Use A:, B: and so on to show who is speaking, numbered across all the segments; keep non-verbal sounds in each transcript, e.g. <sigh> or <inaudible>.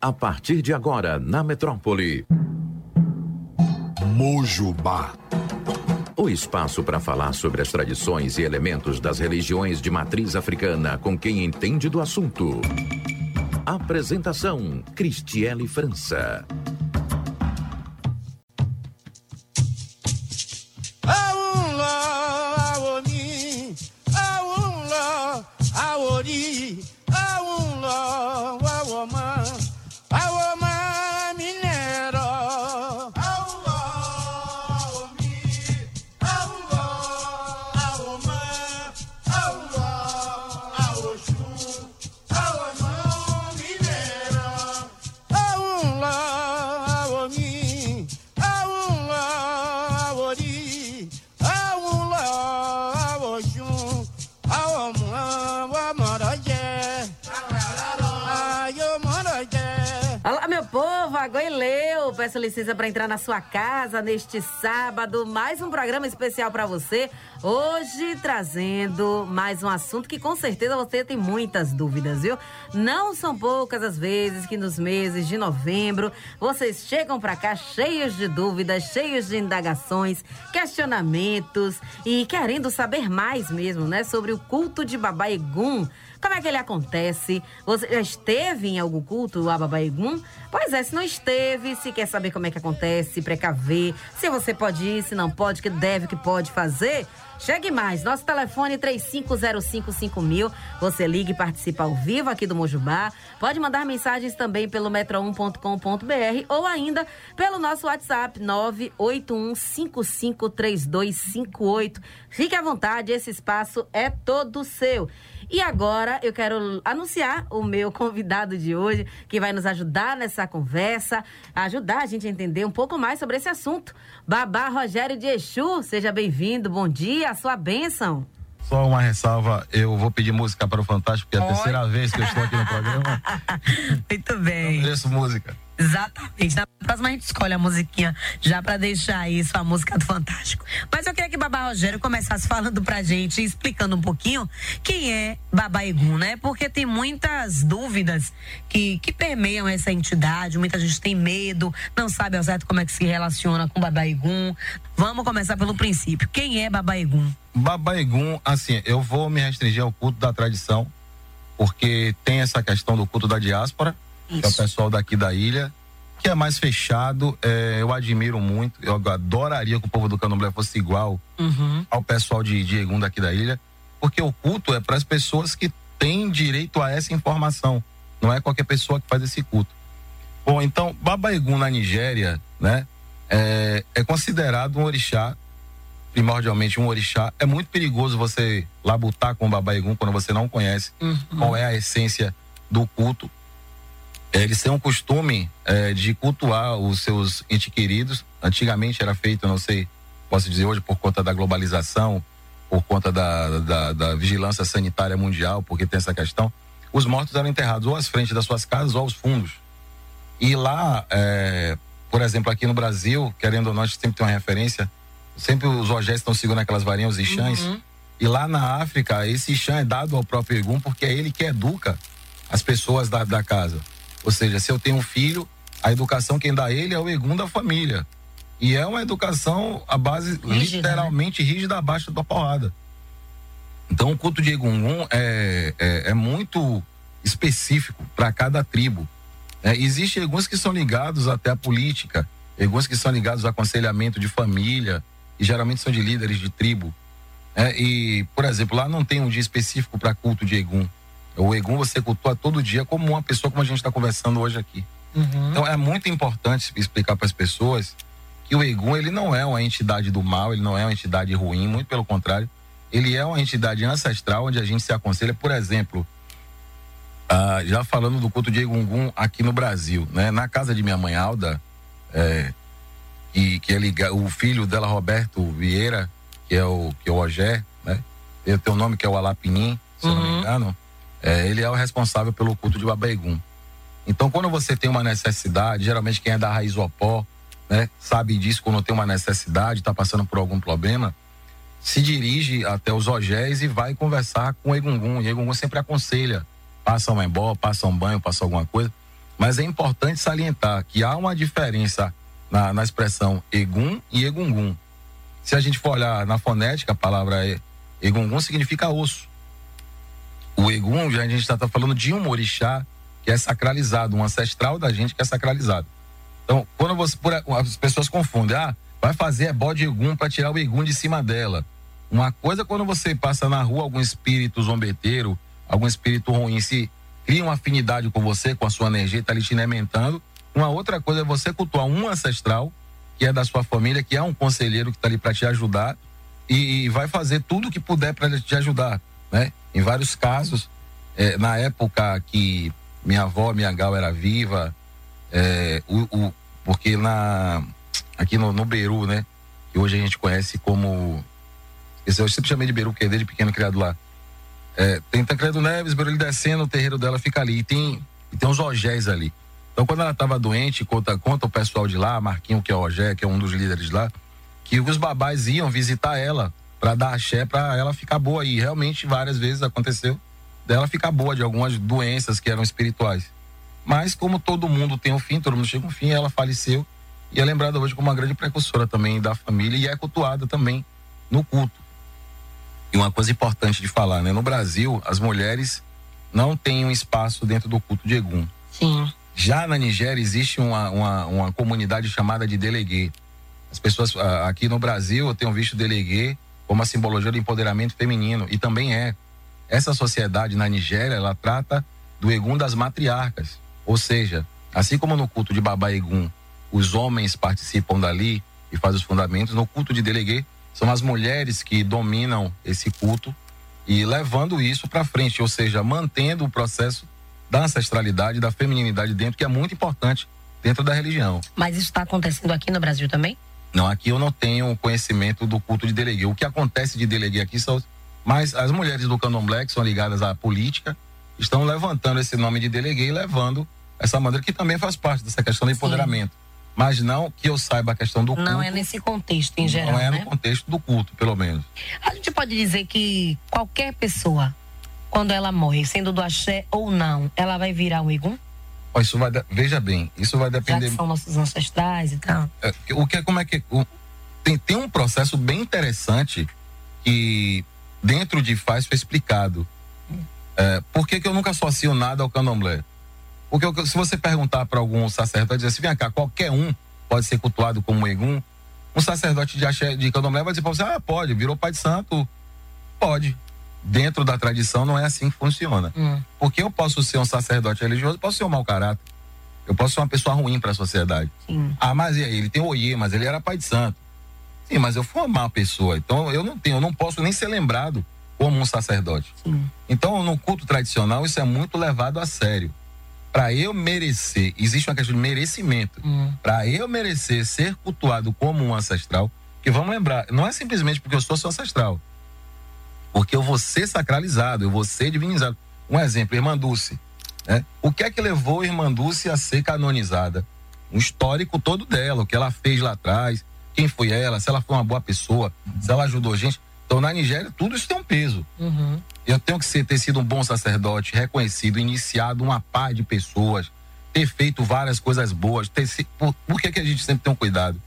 A: A partir de agora, na metrópole.
B: Mojubá.
A: O espaço para falar sobre as tradições e elementos das religiões de matriz africana com quem entende do assunto. Apresentação: Cristiele França.
C: Licença para entrar na sua casa neste sábado. Mais um programa especial para você. Hoje trazendo mais um assunto que com certeza você tem muitas dúvidas, viu? Não são poucas as vezes que nos meses de novembro vocês chegam para cá cheios de dúvidas, cheios de indagações, questionamentos e querendo saber mais mesmo, né, sobre o culto de Babaegum. Como é que ele acontece? Você já esteve em algum culto, Ababaegum? Pois é, se não esteve, se quer saber como é que acontece, precaver, se você pode ir, se não pode, que deve, que pode fazer, Chegue mais, nosso telefone 35055000. Você liga e participa ao vivo aqui do Mojubá. Pode mandar mensagens também pelo metro1.com.br ou ainda pelo nosso WhatsApp 981553258. Fique à vontade, esse espaço é todo seu. E agora eu quero anunciar o meu convidado de hoje, que vai nos ajudar nessa conversa, ajudar a gente a entender um pouco mais sobre esse assunto. Babá Rogério de Exu, seja bem-vindo, bom dia, sua bênção.
D: Só uma ressalva, eu vou pedir música para o Fantástico, porque é a terceira vez que eu estou aqui no programa. <laughs>
C: Muito bem.
D: Eu música.
C: Exatamente. Na próxima a gente escolhe a musiquinha já para deixar isso, a música do Fantástico. Mas eu queria que Babá Rogério começasse <laughs> falando pra gente, explicando um pouquinho quem é Babá Egum, né? Porque tem muitas dúvidas que, que permeiam essa entidade, muita gente tem medo, não sabe ao certo como é que se relaciona com Babá Egum. Vamos começar pelo princípio. Quem é Babá Egum?
D: Babá Egum, assim, eu vou me restringir ao culto da tradição, porque tem essa questão do culto da diáspora, isso. que é o pessoal daqui da ilha, que é mais fechado. É, eu admiro muito. Eu adoraria que o povo do Candomblé fosse igual uhum. ao pessoal de Diegum daqui da ilha, porque o culto é para as pessoas que têm direito a essa informação. Não é qualquer pessoa que faz esse culto. Bom, então, Babaegum na Nigéria, né, é, é considerado um orixá, primordialmente um orixá. É muito perigoso você labutar com o Babaegum quando você não conhece uhum. qual é a essência do culto eles têm um costume é, de cultuar os seus entes queridos. Antigamente era feito, não sei, posso dizer hoje, por conta da globalização, por conta da, da, da, vigilância sanitária mundial, porque tem essa questão. Os mortos eram enterrados ou às frentes das suas casas ou aos fundos. E lá, é, por exemplo, aqui no Brasil, querendo ou não, a gente sempre tem uma referência, sempre os ogés estão segurando aquelas varinhas, os ixãs. Uhum. E lá na África, esse ixã é dado ao próprio Egum porque é ele que educa as pessoas da, da casa. Ou seja, se eu tenho um filho, a educação quem dá ele é o egum da família. E é uma educação a base rígida, né? literalmente né? rígida abaixo da porrada. Então o culto de Egungun é, é, é muito específico para cada tribo. É, Existem alguns que são ligados até à política, alguns que são ligados ao aconselhamento de família, e geralmente são de líderes de tribo. É, e, por exemplo, lá não tem um dia específico para culto de Egum. O Egum você cultua todo dia como uma pessoa como a gente está conversando hoje aqui. Uhum. Então é muito importante explicar para as pessoas que o Egum ele não é uma entidade do mal, ele não é uma entidade ruim, muito pelo contrário, ele é uma entidade ancestral onde a gente se aconselha, por exemplo, ah, já falando do culto de Egungun aqui no Brasil, né? Na casa de minha mãe Alda, é, que, que ele, o filho dela, Roberto Vieira, que é o que é o Ogé, né? Tem o nome que é o Alapinim, se uhum. não me uhum. engano é, ele é o responsável pelo culto de Babaegum. Então, quando você tem uma necessidade, geralmente quem é da raiz opó, né, sabe disso quando tem uma necessidade, está passando por algum problema, se dirige até os ogés e vai conversar com o Egungun. E Egungun sempre aconselha, passa um embó, passa um banho, passa alguma coisa. Mas é importante salientar que há uma diferença na, na expressão egum e egungun. Se a gente for olhar na fonética, a palavra é egungun significa osso. O egum, já a gente está tá falando de um orixá que é sacralizado, um ancestral da gente que é sacralizado. Então, quando você, por, as pessoas confundem, ah, vai fazer é bode egum para tirar o egum de cima dela. Uma coisa quando você passa na rua algum espírito zombeteiro, algum espírito ruim, se cria uma afinidade com você, com a sua energia, está lhe te alimentando. Uma outra coisa é você cultuar um ancestral, que é da sua família, que é um conselheiro que está ali para te ajudar e, e, vai fazer tudo o que puder para te ajudar, né? Em vários casos, é, na época que minha avó, minha gal era viva, é, o, o, porque na aqui no, no Beru, né? Que hoje a gente conhece como esse eu sempre chamei de Beru, porque é desde pequeno criado lá. É, tem Tancredo Neves, Beru ele descendo, o terreiro dela fica ali. E tem, e tem uns ogés ali. Então, quando ela estava doente, conta, conta o pessoal de lá, Marquinho, que é o Ogé, que é um dos líderes lá, que os babás iam visitar ela para dar axé para ela ficar boa. E realmente várias vezes aconteceu dela ficar boa de algumas doenças que eram espirituais. Mas como todo mundo tem um fim, todo mundo chega um fim, ela faleceu e é lembrada hoje como uma grande precursora também da família e é cultuada também no culto. E uma coisa importante de falar, né? No Brasil, as mulheres não têm um espaço dentro do culto de Egum.
C: Sim.
D: Já na Nigéria existe uma, uma, uma comunidade chamada de Deleguê. As pessoas aqui no Brasil eu tenho visto Deleguê como a simbologia do empoderamento feminino e também é. Essa sociedade na Nigéria, ela trata do Egum das matriarcas. Ou seja, assim como no culto de Babá Egum, os homens participam dali e fazem os fundamentos, no culto de Deleguê são as mulheres que dominam esse culto e levando isso para frente, ou seja, mantendo o processo da ancestralidade, da feminilidade dentro, que é muito importante dentro da religião.
C: Mas isso está acontecendo aqui no Brasil também?
D: Não, aqui eu não tenho conhecimento do culto de deleguê. O que acontece de deleguê aqui são. Mas as mulheres do candomblé, que são ligadas à política, estão levantando esse nome de deleguê e levando essa maneira que também faz parte dessa questão do empoderamento. Sim mas não que eu saiba a questão do culto.
C: Não é nesse contexto em geral. Não
D: é
C: né?
D: no contexto do culto, pelo menos.
C: A gente pode dizer que qualquer pessoa, quando ela morre, sendo do axé ou não, ela vai virar um igum?
D: Isso vai, veja bem, isso vai depender. Já
C: que são nossos ancestrais e tal.
D: É, o que é como é que o, tem, tem um processo bem interessante que dentro de faz foi explicado. É, por que, que eu nunca associo nada ao candomblé? Porque se você perguntar para algum sacerdote, dizer assim, vem cá, qualquer um pode ser cultuado como egum, um sacerdote de, axé, de candomblé vai dizer para você, ah, pode, virou pai de santo, pode. Dentro da tradição não é assim que funciona. Hum. Porque eu posso ser um sacerdote religioso, posso ser um mau caráter. Eu posso ser uma pessoa ruim para a sociedade.
C: Sim.
D: Ah, mas e aí? Ele tem oiê, mas ele era pai de santo. Sim, mas eu fui uma má pessoa. Então eu não tenho, eu não posso nem ser lembrado como um sacerdote.
C: Sim.
D: Então, no culto tradicional, isso é muito levado a sério para eu merecer, existe uma questão de merecimento.
C: Hum.
D: Para eu merecer ser cultuado como um ancestral, que vamos lembrar, não é simplesmente porque eu sou seu ancestral. Porque eu vou ser sacralizado, eu vou ser divinizado. Um exemplo, Irmã Dulce. Né? O que é que levou a Irmã Dulce a ser canonizada? Um histórico todo dela, o que ela fez lá atrás, quem foi ela, se ela foi uma boa pessoa, se ela ajudou gente. Então, na Nigéria, tudo isso tem um peso.
C: Uhum.
D: Eu tenho que ser, ter sido um bom sacerdote, reconhecido, iniciado uma par de pessoas, ter feito várias coisas boas. Ter, por, por que, que a gente sempre tem um cuidado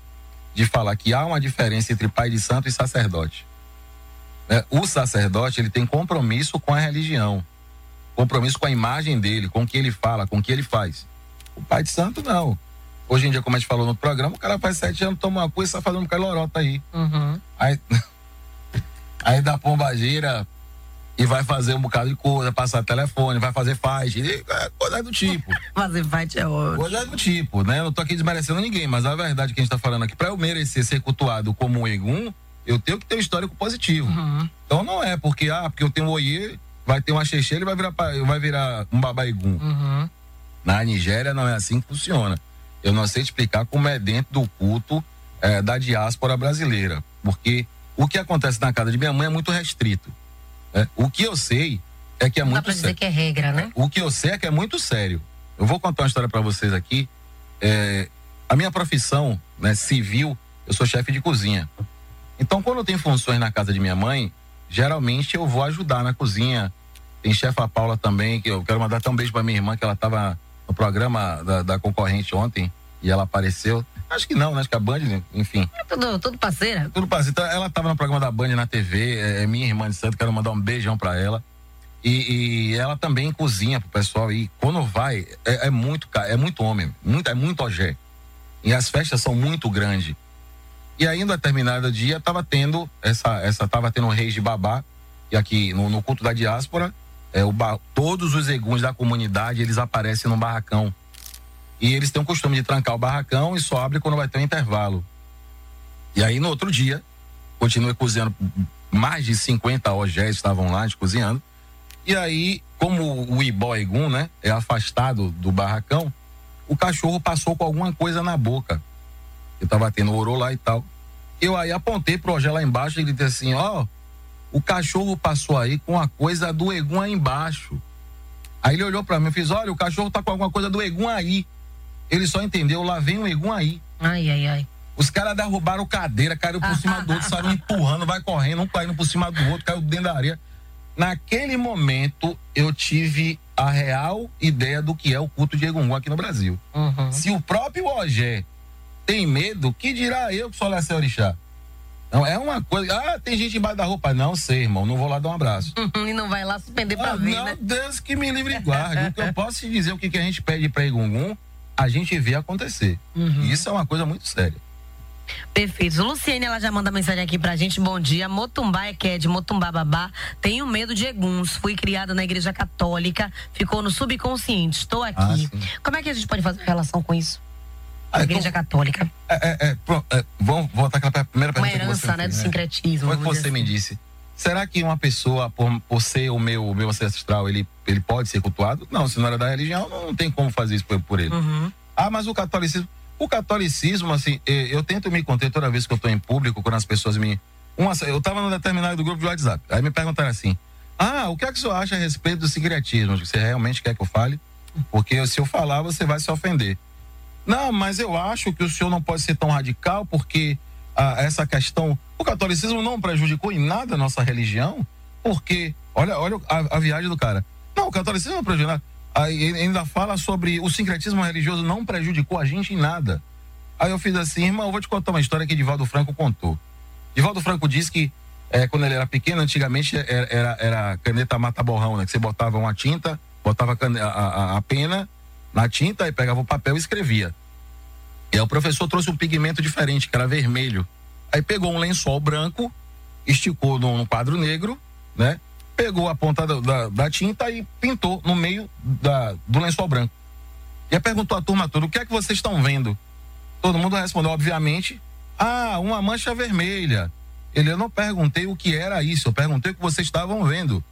D: de falar que há uma diferença entre pai de santo e sacerdote? É, o sacerdote, ele tem compromisso com a religião, compromisso com a imagem dele, com o que ele fala, com o que ele faz. O pai de santo, não. Hoje em dia, como a gente falou no programa, o cara faz sete anos, toma uma coisa e está fazendo um calorota aí.
C: Uhum.
D: Aí <laughs> Aí da pombagira e vai fazer um bocado de coisa, passar telefone, vai fazer fight, é, coisa do tipo. <laughs>
C: fazer fight é ótimo.
D: Coisa do tipo, né? Eu não tô aqui desmerecendo ninguém, mas a verdade que a gente tá falando aqui, para eu merecer ser cultuado como um egum, eu tenho que ter um histórico positivo.
C: Uhum.
D: Então não é porque, ah, porque eu tenho um oiê, vai ter uma xexê, ele vai virar, vai virar um babaigum.
C: Uhum.
D: Na Nigéria não é assim que funciona. Eu não sei explicar como é dentro do culto é, da diáspora brasileira, porque o que acontece na casa de minha mãe é muito restrito. Né? O que eu sei é que é
C: Não
D: muito
C: dá dizer que é regra, né?
D: O que eu sei é que é muito sério. Eu vou contar uma história para vocês aqui. É, a minha profissão né, civil, eu sou chefe de cozinha. Então, quando tem funções na casa de minha mãe, geralmente eu vou ajudar na cozinha. Tem chefa Paula também, que eu quero mandar até um beijo para minha irmã, que ela estava no programa da, da concorrente ontem e ela apareceu. Acho que não, né? Acho que a Band, enfim.
C: É tudo, tudo parceira.
D: Tudo parceira. Então, ela estava no programa da Band na TV, é, é minha irmã de santo, quero mandar um beijão para ela. E, e, ela também cozinha pro pessoal e quando vai é, é muito é muito homem, muito, é muito ogé. E as festas são muito grandes. E aí, em determinado dia, tava tendo essa, essa tava tendo um reis de babá, e aqui no, no culto da diáspora, é, o, todos os eguns da comunidade, eles aparecem no barracão. E eles têm o costume de trancar o barracão e só abre quando vai ter um intervalo. E aí, no outro dia, continuei cozinhando, mais de 50 ogés estavam lá, cozinhando. E aí, como o Ibó Egum, né, é afastado do barracão, o cachorro passou com alguma coisa na boca. Eu tava tendo orou lá e tal. Eu aí apontei pro Ogé lá embaixo e gritei assim, ó, oh, o cachorro passou aí com a coisa do Egum aí embaixo. Aí ele olhou para mim e fez, olha, o cachorro tá com alguma coisa do Egum aí. Ele só entendeu, lá vem o Egum aí.
C: Ai, ai, ai.
D: Os caras derrubaram cadeira, caíram por cima do outro, saíram empurrando, vai correndo, um caindo por cima do outro, caiu dentro da areia. Naquele momento, eu tive a real ideia do que é o culto de Egungun aqui no Brasil. Uhum. Se o próprio Ogé tem medo, que dirá eu que sou Lacé Orixá? Não, é uma coisa. Ah, tem gente embaixo da roupa. Não sei, irmão. Não vou lá dar um abraço. <laughs>
C: E não vai lá suspender pra ah, ver,
D: não,
C: né?
D: Deus que me livre e guarde. o que eu <laughs> posso te dizer, o que, que a gente pede pra Egungun, a gente vê acontecer. Uhum. Isso é uma coisa muito séria.
C: Perfeito. Luciene, ela já manda mensagem aqui pra gente. Bom dia. Motumbá é de Motumbá Babá. Tenho medo de eguns. Fui criada na igreja católica. Ficou no subconsciente. Estou aqui. Ah, Como é que a gente pode fazer relação com isso? A igreja então, católica.
D: É, é, é, é, vamos voltar àquela primeira pergunta.
C: Uma herança, né, do né? sincretismo.
D: Foi o que você assim. me disse. Será que uma pessoa, por, por ser o meu, o meu ancestral, ele, ele pode ser cultuado? Não, se não era da religião, não tem como fazer isso por, por ele. Uhum. Ah, mas o catolicismo. O catolicismo, assim, eu tento me conter toda vez que eu estou em público, quando as pessoas me. Uma, eu estava num determinado grupo de WhatsApp. Aí me perguntaram assim: Ah, o que é que o senhor acha a respeito do sincretismo? Você realmente quer que eu fale? Porque se eu falar, você vai se ofender. Não, mas eu acho que o senhor não pode ser tão radical, porque ah, essa questão. O catolicismo não prejudicou em nada a nossa religião, porque. Olha, olha a, a viagem do cara. Não, o catolicismo não prejudicou nada. Aí ainda fala sobre o sincretismo religioso não prejudicou a gente em nada. Aí eu fiz assim, irmão, eu vou te contar uma história que Divaldo Franco contou. Divaldo Franco disse que é, quando ele era pequeno, antigamente era, era, era caneta mata-borrão, né? Que você botava uma tinta, botava a, a, a, pena na tinta e pegava o papel e escrevia. E aí o professor trouxe um pigmento diferente, que era vermelho. Aí pegou um lençol branco, esticou num quadro negro, né? pegou a ponta da, da, da tinta e pintou no meio da, do lençol branco. E aí perguntou à turma toda: o que é que vocês estão vendo? Todo mundo respondeu, obviamente, ah, uma mancha vermelha. Ele, eu não perguntei o que era isso, eu perguntei o que vocês estavam vendo.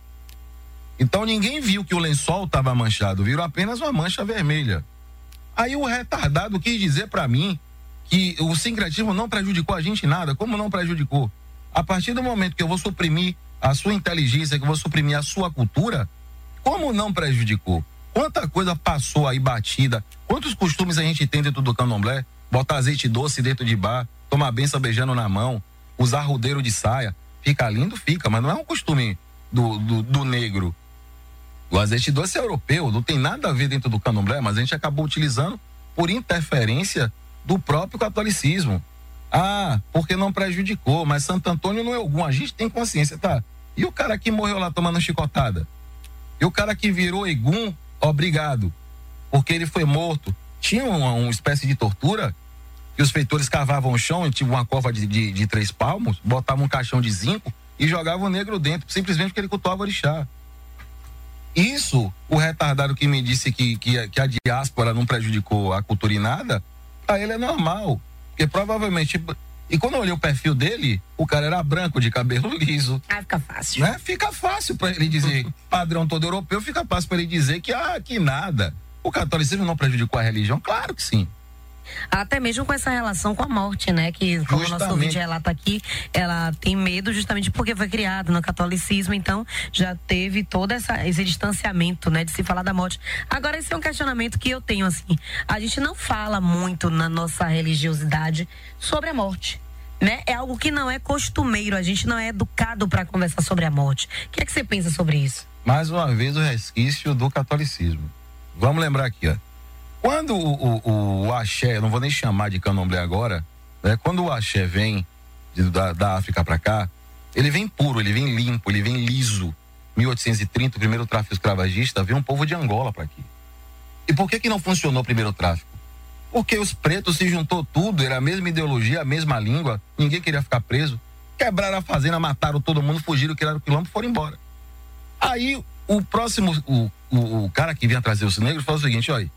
D: Então ninguém viu que o lençol estava manchado, viram apenas uma mancha vermelha. Aí o retardado quis dizer para mim que o sincretismo não prejudicou a gente nada. Como não prejudicou? A partir do momento que eu vou suprimir a sua inteligência, que eu vou suprimir a sua cultura, como não prejudicou? Quanta coisa passou aí batida? Quantos costumes a gente tem dentro do candomblé? Botar azeite doce dentro de bar, tomar benção beijando na mão, usar rodeiro de saia. Fica lindo? Fica, mas não é um costume do, do, do negro. O azeite doce é europeu, não tem nada a ver dentro do candomblé, mas a gente acabou utilizando por interferência do próprio catolicismo. Ah, porque não prejudicou, mas Santo Antônio não é algum, a gente tem consciência, tá? E o cara que morreu lá tomando chicotada? E o cara que virou Egum, obrigado, porque ele foi morto. Tinha uma, uma espécie de tortura que os feitores cavavam o chão, tinha uma cova de, de, de, três palmos, botavam um caixão de zinco e jogavam o negro dentro, simplesmente porque ele cultuava orixá. Isso, o retardado que me disse que, que, que a diáspora não prejudicou a cultura em nada, para ele é normal. Porque provavelmente. E quando eu olhei o perfil dele, o cara era branco, de cabelo <laughs> liso.
C: Ah, fica fácil.
D: Né? Fica fácil para ele dizer, padrão todo europeu, fica fácil para ele dizer que, ah, que nada. O catolicismo não prejudicou a religião? Claro que sim.
C: Até mesmo com essa relação com a morte, né? Que, como o nosso ouvinte relata aqui, ela tem medo justamente porque foi criada no catolicismo, então já teve todo essa, esse distanciamento, né? De se falar da morte. Agora, esse é um questionamento que eu tenho, assim. A gente não fala muito na nossa religiosidade sobre a morte. Né? É algo que não é costumeiro, a gente não é educado para conversar sobre a morte. O que é que você pensa sobre isso?
D: Mais uma vez o resquício do catolicismo. Vamos lembrar aqui, ó Quando o, o, o axé, eu não vou nem chamar de candomblé agora, né? Quando o axé vem de, da, da África para cá, ele vem puro, ele vem limpo, ele vem liso. 1830, o primeiro tráfico escravagista, veio um povo de Angola para aqui. E por que que não funcionou o primeiro tráfico? Porque os pretos se juntou tudo, era a mesma ideologia, a mesma língua, ninguém queria ficar preso. Quebraram a fazenda, mataram todo mundo, fugiram, criaram o quilombo e foram embora. Aí o próximo, o, o, o cara que vinha trazer os negros falou o seguinte: olha,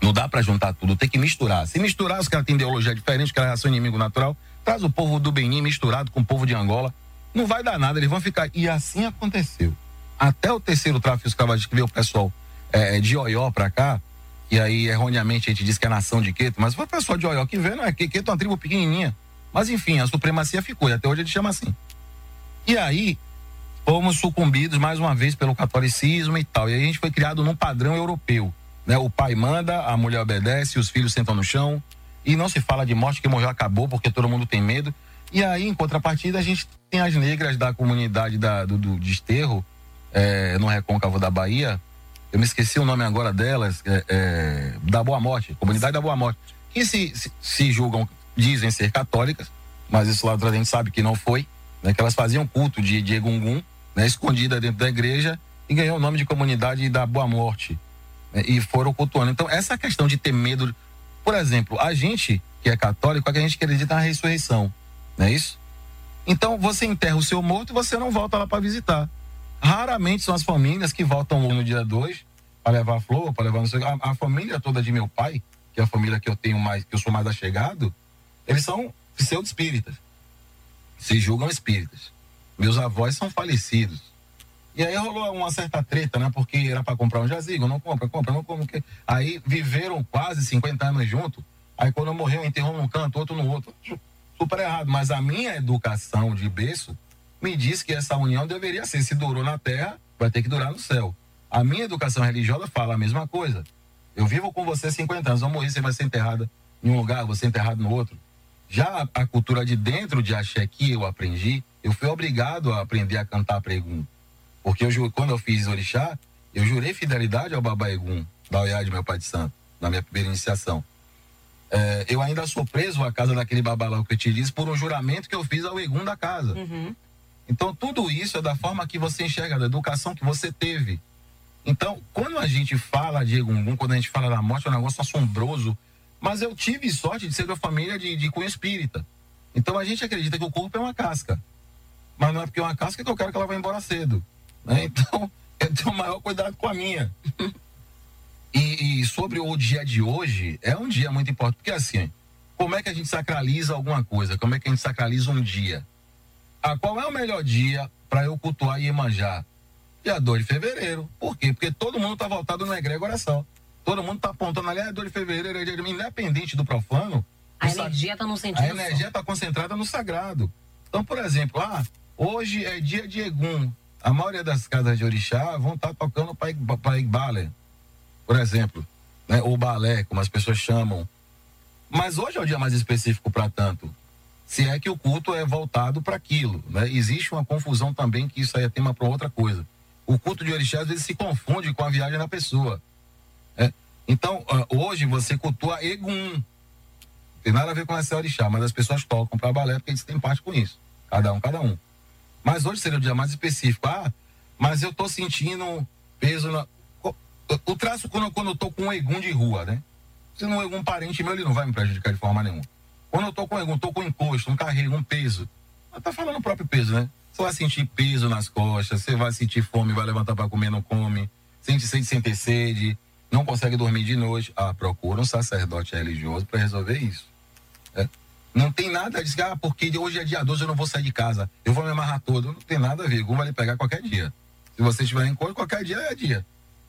D: não dá para juntar tudo, tem que misturar. Se misturar, os caras têm ideologia diferente, os caras são inimigo natural, traz o povo do Benin misturado com o povo de Angola, não vai dar nada, eles vão ficar. E assim aconteceu. Até o terceiro tráfico escravagista que veio o pessoal é, de Oió para cá, e aí erroneamente a gente diz que é nação de Queto, mas foi o pessoal de Oió que veio, não é? Queto é uma tribo pequenininha. Mas enfim, a supremacia ficou, e até hoje ele chama assim. E aí, fomos sucumbidos mais uma vez pelo catolicismo e tal. E aí a gente foi criado num padrão europeu. Né? O pai manda, a mulher obedece, os filhos sentam no chão. E não se fala de morte, que morreu acabou, porque todo mundo tem medo. E aí, em contrapartida, a gente tem as negras da comunidade da, do, do desterro, é, no recôncavo da Bahia. Eu me esqueci o nome agora delas, é, é, da Boa Morte, comunidade da Boa Morte, que se, se, se julgam, dizem ser católicas, mas isso lá a gente sabe que não foi, né, que elas faziam culto de, de Egungun, né, escondida dentro da igreja e ganhou o nome de comunidade da Boa Morte e foram cultuando. Então essa questão de ter medo, por exemplo, a gente que é católico, a gente acredita na ressurreição, não é isso? Então você enterra o seu morto e você não volta lá para visitar. Raramente são as famílias que voltam no dia 2 para levar flor, para levar a, a família toda de meu pai, que é a família que eu tenho mais, que eu sou mais achegado, eles são pseudo espíritas. Se julgam espíritas. Meus avós são falecidos. E aí rolou uma certa treta, né? Porque era para comprar um jazigo, não compra, compra, não compra. Aí viveram quase 50 anos juntos. Aí quando eu morreu, enterrou num canto, outro no outro. Super errado. Mas a minha educação de berço me diz que essa união deveria ser. Se durou na terra, vai ter que durar no céu. A minha educação religiosa fala a mesma coisa. Eu vivo com você 50 anos, eu morrer, você vai ser enterrada em um lugar, você enterrado no outro. Já a, a cultura de dentro de axé que eu aprendi, eu fui obrigado a aprender a cantar pregum. Porque eu, quando eu fiz orixá, eu jurei fidelidade ao Baba Egum, da Oiá de meu pai de santo, na minha primeira iniciação. É, eu ainda sou preso à casa daquele babalão que eu te disse por um juramento que eu fiz ao Egum da casa. Uhum. Então, tudo isso é da forma que você enxerga, da educação que você teve. Então, quando a gente fala de Egum, quando a gente fala da morte, é um negócio assombroso. Mas eu tive sorte de ser da família de, de cunho espírita. Então, a gente acredita que o corpo é uma casca. Mas não é porque é uma casca que eu quero que ela vá embora cedo. Né? <laughs> Então, eu tenho o maior cuidado com a minha. <laughs> E, e, sobre o dia de hoje, é um dia muito importante. Porque assim, como é que a gente sacraliza alguma coisa? Como é que a gente sacraliza um dia? Ah, qual é o melhor dia para eu cultuar e manjar? Dia 2 de fevereiro. Por quê? Porque todo mundo está voltado no egrégora só. Todo mundo está apontando ali, é 2 de fevereiro, é dia de... independente do profano.
C: A energia está no sentido.
D: A energia está concentrada no sagrado. Então, por exemplo, ah, hoje é dia de Egum. A maioria das casas de orixá vão estar tá tocando para balé, por exemplo, né? ou balé, como as pessoas chamam. Mas hoje é o dia mais específico para tanto. Se é que o culto é voltado para aquilo, né? Existe uma confusão também que isso aí é tema para outra coisa. O culto de orixá às vezes se confunde com a viagem da pessoa. Né? Então, hoje você cultua Egum. Não tem nada a ver com essa orixá, mas as pessoas tocam para balé porque eles têm parte com isso. Cada um, cada um. Mas hoje seria o dia mais específico. Ah, mas eu tô sentindo peso na. O traço quando, quando eu tô com um egum de rua, né? Se não é algum parente meu, ele não vai me prejudicar de forma nenhuma. Quando eu tô com egum, tô com encosto, um carrego, um peso. Mas tá falando o próprio peso, né? Você vai sentir peso nas costas, você vai sentir fome, vai levantar para comer, não come. Sente sem sede, não consegue dormir de noite. Ah, procura um sacerdote religioso para resolver isso. É? Não tem nada de ah, porque hoje é dia 12, eu não vou sair de casa. Eu vou me amarrar todo. Não tem nada a ver. Gum vai lhe pegar qualquer dia. Se você estiver em cor, qualquer dia é dia.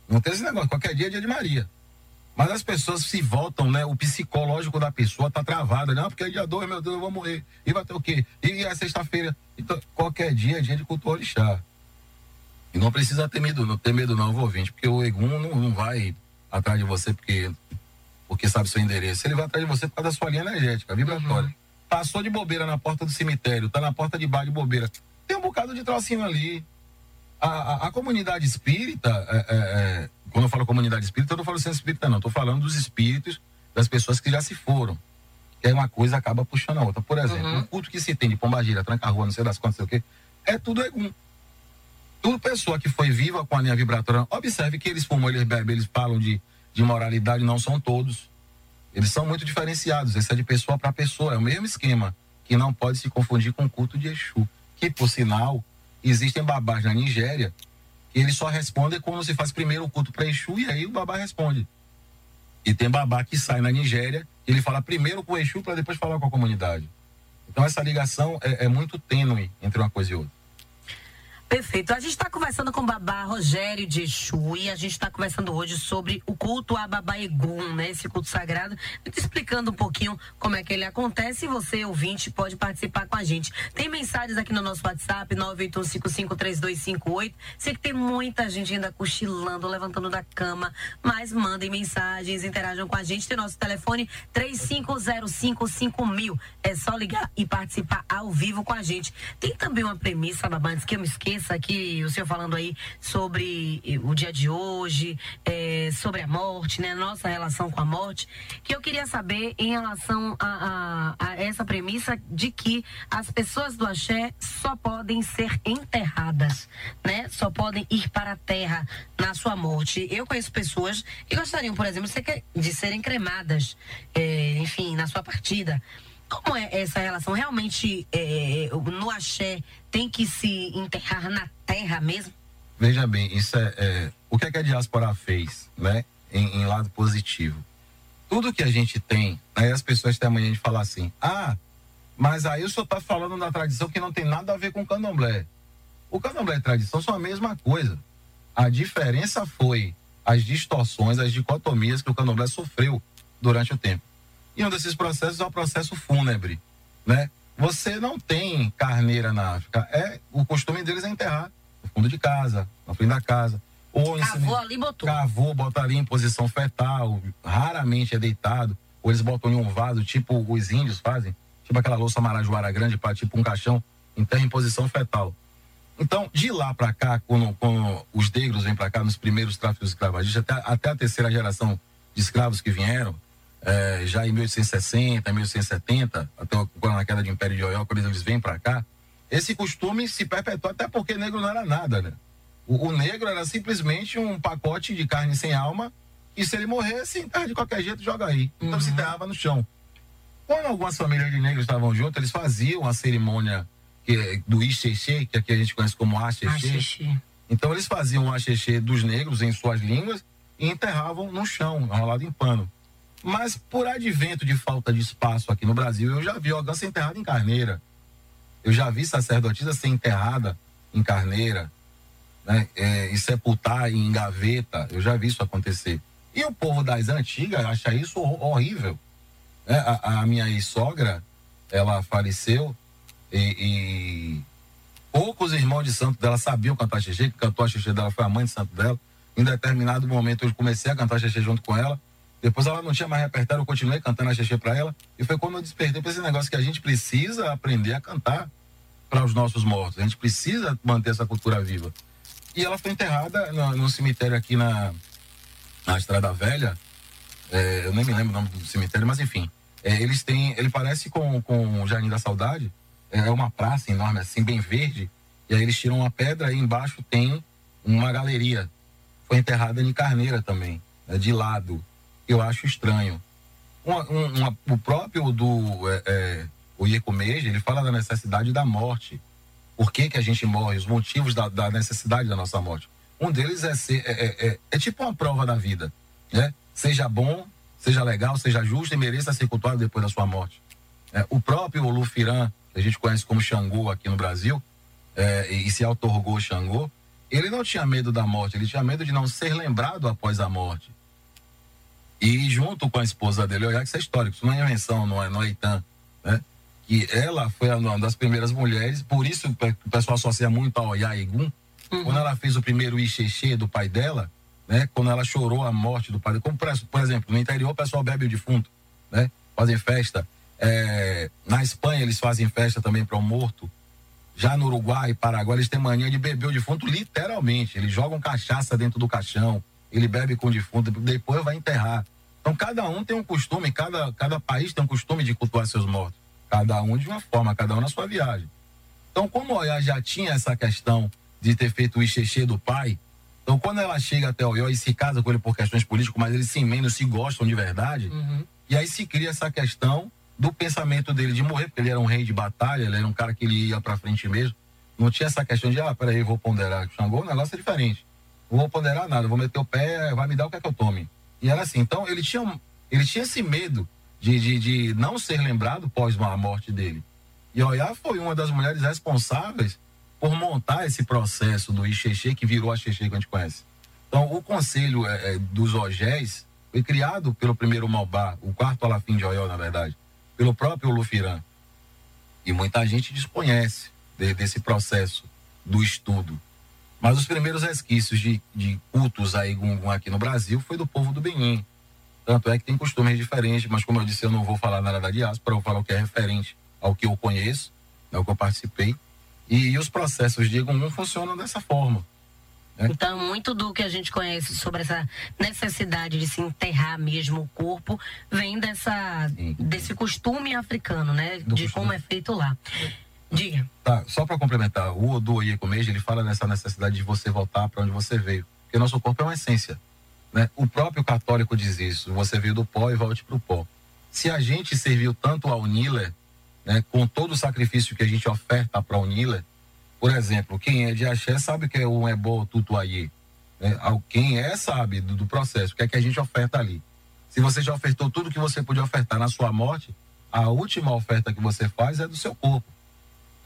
D: Não tem esse negócio. Qualquer dia é dia de Maria. Mas as pessoas se voltam, né? O psicológico da pessoa tá travado. Não, né? porque é dia 2, meu Deus, eu vou morrer. E vai ter o quê? E é sexta-feira. Então, qualquer dia é dia de culto orixá. E não precisa ter medo, não ter medo não, vou ouvinte, porque o Egum não, não vai atrás de você porque, porque sabe seu endereço. Ele vai atrás de você por causa da sua linha energética, vibratória. Uhum. Passou de bobeira na porta do cemitério, tá na porta de bar de bobeira. Tem um bocado de trocinho ali. A, a, a comunidade espírita, é, é, é, quando eu falo comunidade espírita, eu não falo centro espírita, não. Estou falando dos espíritos das pessoas que já se foram. Que é uma coisa acaba puxando a outra. Por exemplo, uhum. um culto que se tem de pombagira, tranca-rua, não sei das quantas, sei o quê, é tudo egum. Tudo pessoa que foi viva com a linha vibratória. Observe que eles fumam, eles bebem, eles falam de, de moralidade, não são todos. Eles são muito diferenciados. Esse é de pessoa para pessoa. É o mesmo esquema que não pode se confundir com o culto de Exu. Que, por sinal, existem babás na Nigéria que eles só respondem quando se faz primeiro o culto para Exu e aí o babá responde. E tem babá que sai na Nigéria, ele fala primeiro com o Exu para depois falar com a comunidade. Então essa ligação é, é muito tênue entre uma coisa e outra.
B: Perfeito. A gente está conversando com Babá Rogério de Exu e a gente está conversando hoje sobre o culto a Babá Egum, né? Esse culto sagrado. Explicando um pouquinho como é que ele acontece e você, ouvinte, pode participar com a gente. Tem mensagens aqui no nosso WhatsApp, 981553258. Sei que tem muita gente ainda cochilando, levantando da cama, mas mandem mensagens, interajam com a gente. Tem nosso telefone 35055000. É só ligar e participar ao vivo com a gente. Tem também uma premissa, Babá, antes que eu me esqueça aqui, o senhor falando aí sobre o dia de hoje, é, sobre a morte, né? Nossa relação com a morte, que eu queria saber em relação a, a, a essa premissa de que as pessoas do axé só podem ser enterradas, né? Só podem ir para a terra na sua morte. Eu conheço pessoas que gostariam, por exemplo, de serem cremadas, é, enfim, na sua partida. Como é essa relação? Realmente, é, no axé, tem que se enterrar na terra mesmo?
D: Veja bem, isso é, é o que, é que a diáspora fez, né? Em, em, lado positivo. Tudo que a gente tem, aí as pessoas têm amanhã de falar assim, ah, mas aí o senhor está falando da tradição que não tem nada a ver com o candomblé. O candomblé e tradição são a mesma coisa. A diferença foi as distorções, as dicotomias que o candomblé sofreu durante o tempo. E um desses processos é o processo fúnebre, né? Você não tem carneira na África. É, o costume deles é enterrar no fundo de casa, na frente da casa.
B: Ou cavou ali botou.
D: Cavou, bota ali em posição fetal, raramente é deitado. Ou eles botam em um vaso, tipo os índios fazem, tipo aquela louça marajoara grande, para tipo um caixão, enterra em posição fetal. Então, de lá para cá, quando, quando, os negros vêm para cá, nos primeiros tráficos escravagistas, até, até a terceira geração de escravos que vieram, é, já em 1860, 1870, até na queda do Império de Oió, quando eles vêm para cá, esse costume se perpetuou até porque negro não era nada, né? O, o, negro era simplesmente um pacote de carne sem alma e se ele morresse, enterra de qualquer jeito, joga aí. Então uhum. se enterrava no chão. Quando algumas famílias de negros estavam juntas, eles faziam a cerimônia que, do Ixexê, que aqui a gente conhece como Axexê. Então eles faziam o Axexê dos negros em suas línguas e enterravam no chão, enrolado em pano. Mas por advento de falta de espaço aqui no Brasil, eu já vi alguém ser enterrado em carneira. Eu já vi sacerdotisa ser enterrada em carneira, né? É, e sepultar em gaveta. Eu já vi isso acontecer. E o povo das antigas acha isso horrível. Né? A, a, minha ex-sogra, ela faleceu e, e, poucos irmãos de santo dela sabiam cantar xixi, que cantou a xixi dela, foi a mãe de santo dela. Em determinado momento eu comecei a cantar xixi junto com ela. Depois ela não tinha mais repertório, eu continuei cantando a xixi para ela. E foi quando eu despertei para esse negócio que a gente precisa aprender a cantar para os nossos mortos. A gente precisa manter essa cultura viva. E ela foi enterrada no, no cemitério aqui na, na Estrada Velha. É, eu nem me lembro o nome do cemitério, mas enfim. É, eles têm. Ele parece com, com o Jardim da Saudade. É, é uma praça enorme, assim, bem verde. E aí eles tiram uma pedra e embaixo tem uma galeria. Foi enterrada em carneira também, né, de lado eu acho estranho. Uma, o próprio do é, é, o ele fala da necessidade da morte. Por que, que a gente morre? Os motivos da, da necessidade da nossa morte. Um deles é, ser, é, é, é, é tipo uma prova da vida. Né? Seja bom, seja legal, seja justo e mereça ser cultuado depois da sua morte. É, o próprio Lufiran, que a gente conhece como Xangô aqui no Brasil, e se autorgou Xangô, ele não tinha medo da morte, ele tinha medo de não ser lembrado após a morte. E junto com a esposa dele, olha que isso é histórico, isso não é invenção, não é, não é Itan, né? Que ela foi uma das primeiras mulheres, por isso o pessoal associa muito ao Yaigun. Uhum. Quando ela fez o primeiro Ixexê do pai dela, né? Quando ela chorou a morte do pai dela, como por exemplo, no interior o pessoal bebe o defunto, né? Fazem festa. É, na Espanha eles fazem festa também para o morto. Já no Uruguai, Paraguai, eles têm mania de beber o defunto literalmente. Eles jogam cachaça dentro do caixão, ele bebe com o defunto, depois vai enterrar. Então cada um tem um costume, cada, cada país tem um costume de cultuar seus mortos. Cada um de uma forma, cada um na sua viagem. Então, como Oiá já tinha essa questão de ter feito o Ixexê do pai, então quando ela chega até Oió e se casa com ele por questões políticas, mas eles se emendam, se gostam de verdade, uhum. e aí se cria essa questão do pensamento dele de morrer, porque ele era um rei de batalha, ele era um cara que ele ia pra frente mesmo. Não tinha essa questão de, ah, peraí, vou ponderar. Xangô, o negócio é diferente. Não vou ponderar nada, vou meter o pé, vai me dar o que é que eu tome. E era assim. Então, ele tinha, ele tinha esse medo de, de, de não ser lembrado pós a morte dele. E Oiá foi uma das mulheres responsáveis por montar esse processo do Ixexê, que virou a Xexê que a gente conhece. Então, o conselho é, é, dos Ogés foi criado pelo primeiro Malbá, o quarto Alafim de Oió, na verdade, pelo próprio Lufirã. E muita gente desconhece de, desse processo do estudo. Mas os primeiros resquícios de, de cultos a Egungun aqui no Brasil foi do povo do Benin. Tanto é que tem costumes diferentes, mas como eu disse, eu não vou falar nada da diáspora, eu vou falar o que é referente ao que eu conheço, ao que eu participei. E, e os processos de Egungun funcionam dessa forma.
B: Né? Então, muito do que a gente conhece sobre essa necessidade de se enterrar mesmo o corpo vem dessa, desse costume africano, né? De como é feito lá. Diga.
D: Tá, só para complementar, o Odu Iekomeji, ele fala nessa necessidade de você voltar para onde você veio. Porque nosso corpo é uma essência. Né? O próprio católico diz isso: você veio do pó e volte para o pó. Se a gente serviu tanto ao Nila, né, com todo o sacrifício que a gente oferta para o Nila, por exemplo, quem é de axé sabe que é um ebó tutuaí. Né? Quem é sabe do, do processo, o que é que a gente oferta ali. Se você já ofertou tudo que você podia ofertar na sua morte, a última oferta que você faz é do seu corpo.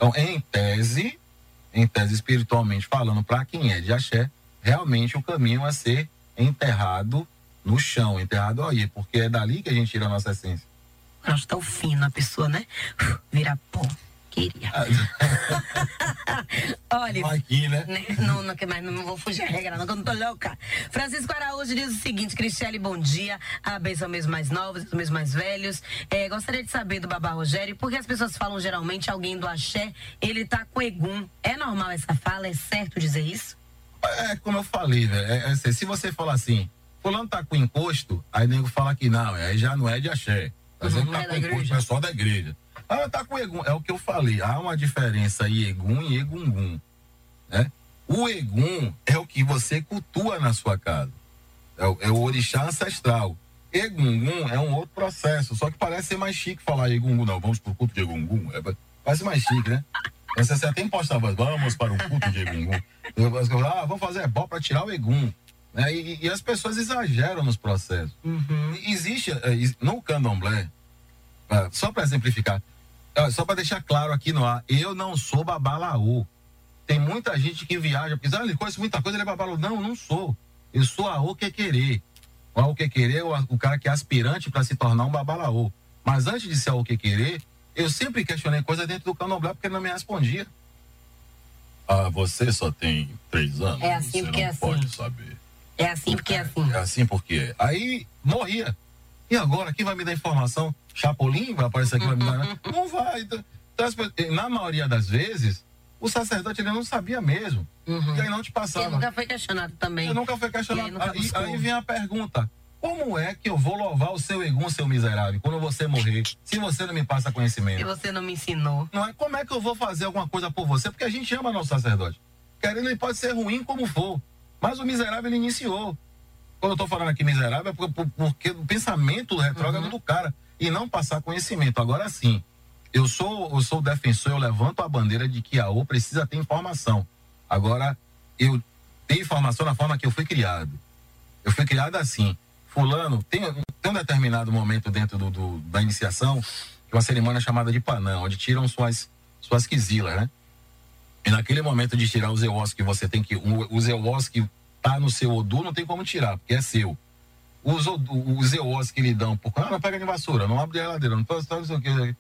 D: Então, em tese, em tese espiritualmente falando, para quem é de axé, realmente o caminho é ser enterrado no chão, enterrado aí, porque é dali que a gente tira a nossa essência.
B: Acho tão fino a pessoa, né? Vira pó. Queria. <laughs> Olha.
D: Aqui, né?
B: né? Não, não, mas não vou fugir a regra, não, que eu não tô louca. Francisco Araújo diz o seguinte: Cristiane, bom dia. A benção mesmo mais novos, mesmo mais velhos. É, gostaria de saber do Babá Rogério, porque as pessoas falam geralmente alguém do axé, ele tá com egum. É normal essa fala? É certo dizer isso?
D: É como eu falei, velho. É, é, se você falar assim, fulano tá com encosto, aí nego fala que não, aí já não é de axé. Tá dizendo que tá com encosto, é só da igreja. Ah, tá com egum. É o que eu falei. Há uma diferença em egum e egungun. Né? O egum é o que você cultua na sua casa. É o, é o orixá ancestral. Egungun é um outro processo. Só que parece ser mais chique falar egungun. Não, vamos pro culto de egungun. É, parece mais chique, né? Você até impostava, vamos para um culto de egungun. Ah, vamos fazer bom para tirar o egum. Né? E, e, as pessoas exageram nos processos. Uhum. Existe, eh, no candomblé, ah, só para exemplificar, só para deixar claro aqui no ar, eu não sou babalaú. Tem muita gente que viaja, porque ah, ele conhece muita coisa, ele é babalaú. Não, não sou. Eu sou a o que querer. O que querer é o, o cara que é aspirante para se tornar um babalaú. Mas antes de ser o que querer, eu sempre questionei coisa dentro do candomblé porque ele não me respondia. Ah, você só tem três anos.
B: É assim
D: você
B: porque
D: não
B: é assim.
D: pode saber.
B: É assim porque é assim.
D: É assim porque. Aí morria. E agora, quem vai me dar informação? Chapolin vai aparecer aqui vai me dar. Né? <laughs> Não vai. Então, na maioria das vezes, o sacerdote ele não sabia mesmo. Uhum. E aí não te passava. Ele
B: nunca foi questionado também.
D: Ele nunca foi questionado. Aí, aí, vem a pergunta: como é que eu vou louvar o seu egum, seu miserável, quando você morrer, se você não me passa conhecimento? Se
B: você não me ensinou.
D: Não é como é que eu vou fazer alguma coisa por você? Porque a gente ama nosso sacerdote. Querendo, ele pode ser ruim como for. Mas o miserável ele iniciou. Quando eu estou falando aqui miserável, é porque, porque o pensamento retrógrado uhum. do cara e não passar conhecimento. Agora sim, eu sou, eu sou defensor, eu levanto a bandeira de que a O precisa ter informação. Agora, eu tenho informação na forma que eu fui criado. Eu fui criado assim. Fulano, tem, tem um determinado momento dentro do, do, da iniciação, que é uma cerimônia chamada de Panã, onde tiram suas, suas quisilas, né? E naquele momento de tirar o zeós que você tem que. O, o zeós que tá no seu Odu não tem como tirar, porque é seu. Os, os zeós que lhe dão, por, ah, não pega de vassoura, não abre a geladeira, não faz isso aqui.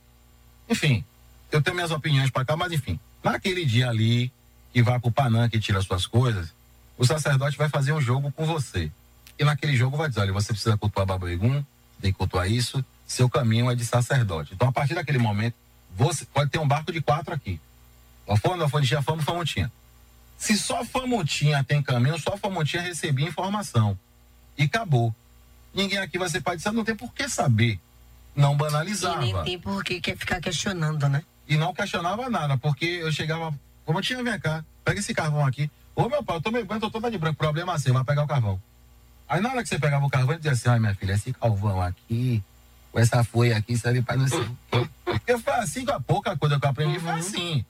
D: Enfim, eu tenho minhas opiniões para cá, mas enfim. Naquele dia ali, que vai pro Panã, que tira suas coisas, o sacerdote vai fazer um jogo com você. E naquele jogo vai dizer, olha, você precisa cultuar Babaegum, tem que cultuar isso, seu caminho é de sacerdote. Então, a partir daquele momento, você pode ter um barco de quatro aqui. A Fama, a Fontinha, a Fama, a Famontinha. Se só Famontinha tem caminho, só Famontinha recebia informação. E acabou. Ninguém aqui vai ser pai de santo, não tem por que saber. Não banalizava.
B: E nem tem por que ficar questionando, né?
D: E não questionava nada, porque eu chegava, Famontinha, vem cá, pega esse carvão aqui. Ô meu pai, eu tomei banho, tô toda de branco, problema seu, vai pegar o carvão. Aí na hora que você pegava o carvão, ele dizia assim, ai minha filha, esse carvão aqui, com essa folha aqui, serve para não sei Eu foi assim, com a pouca coisa que eu aprendi, foi assim.